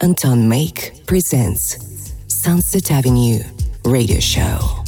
Anton Make presents Sunset Avenue Radio Show.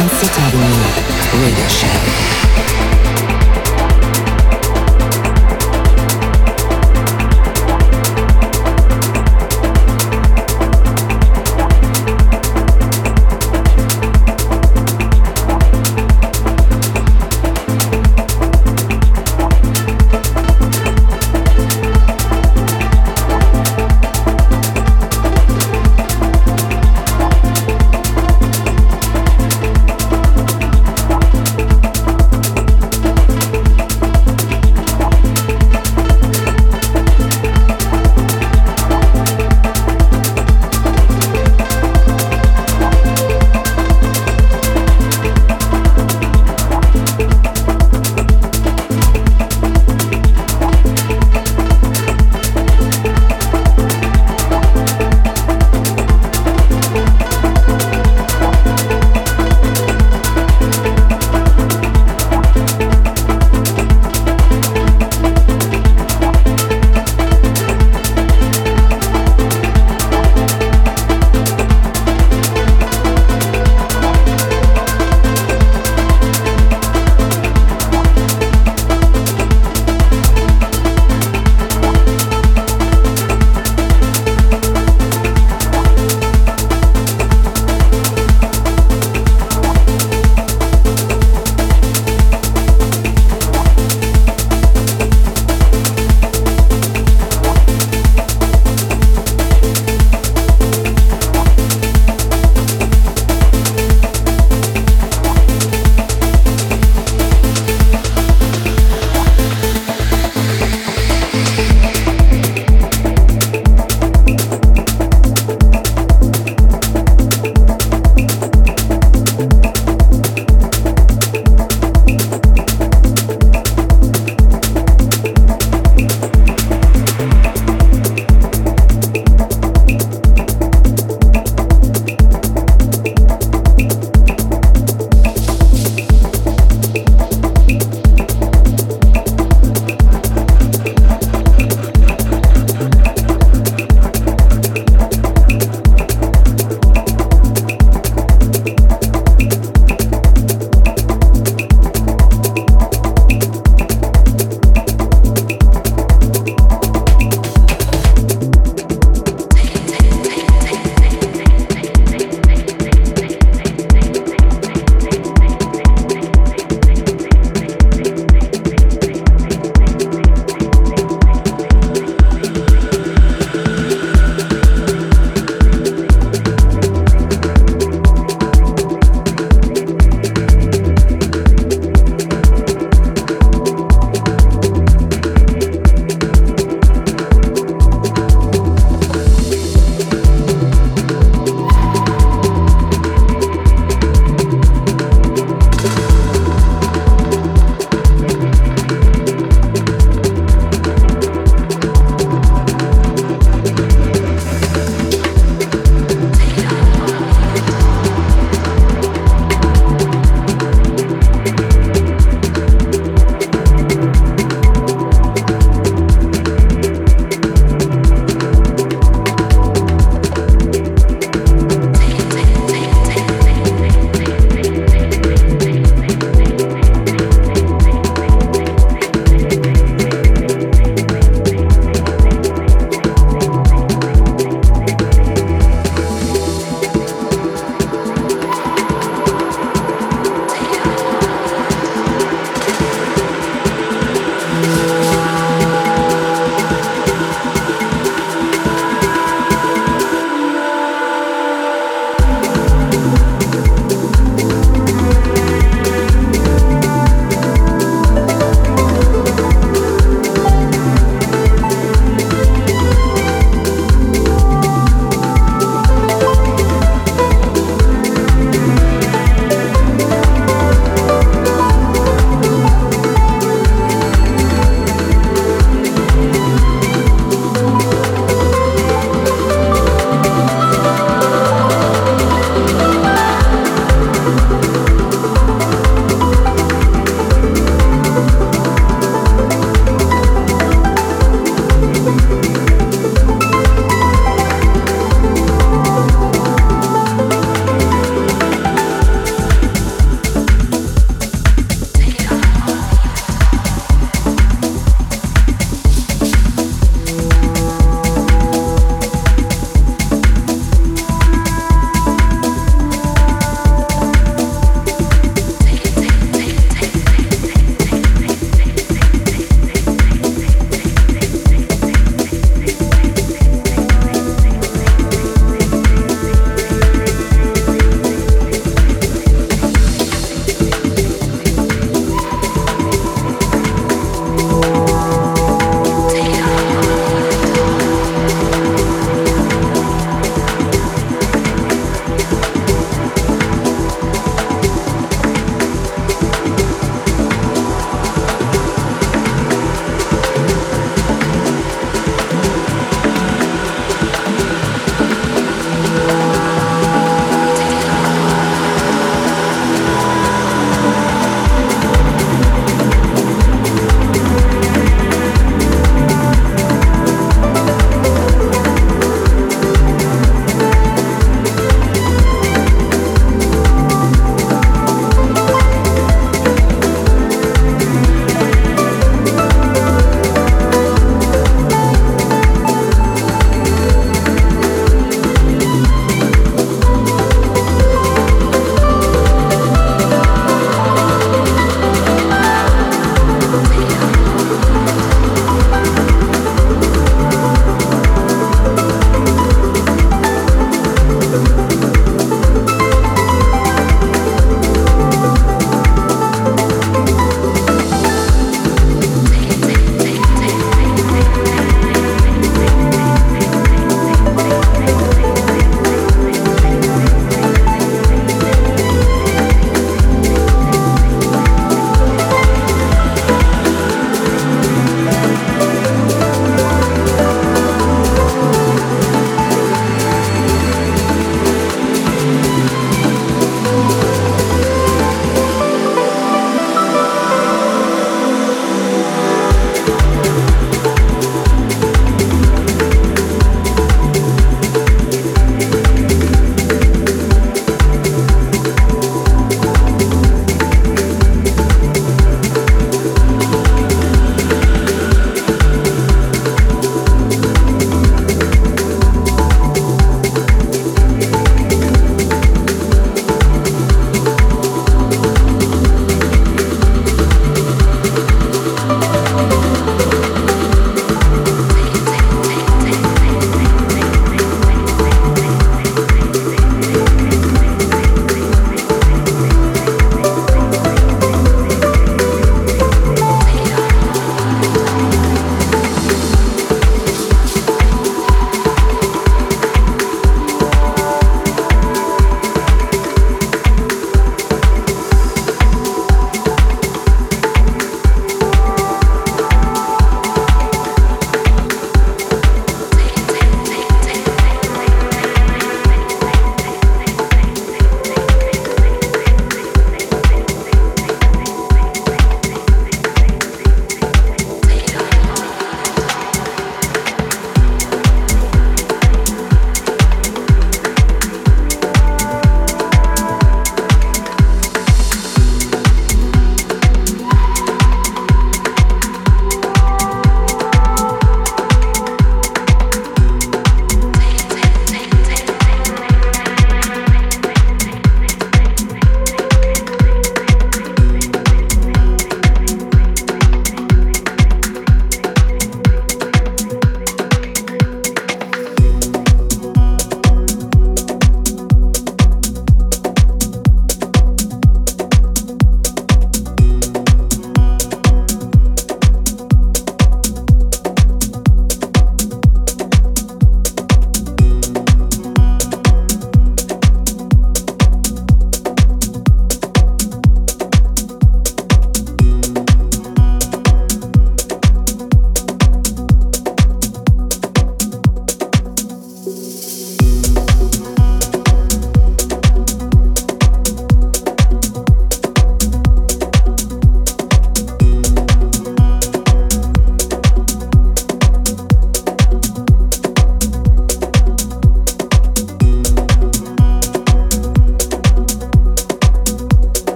Sunset Avenue Radio.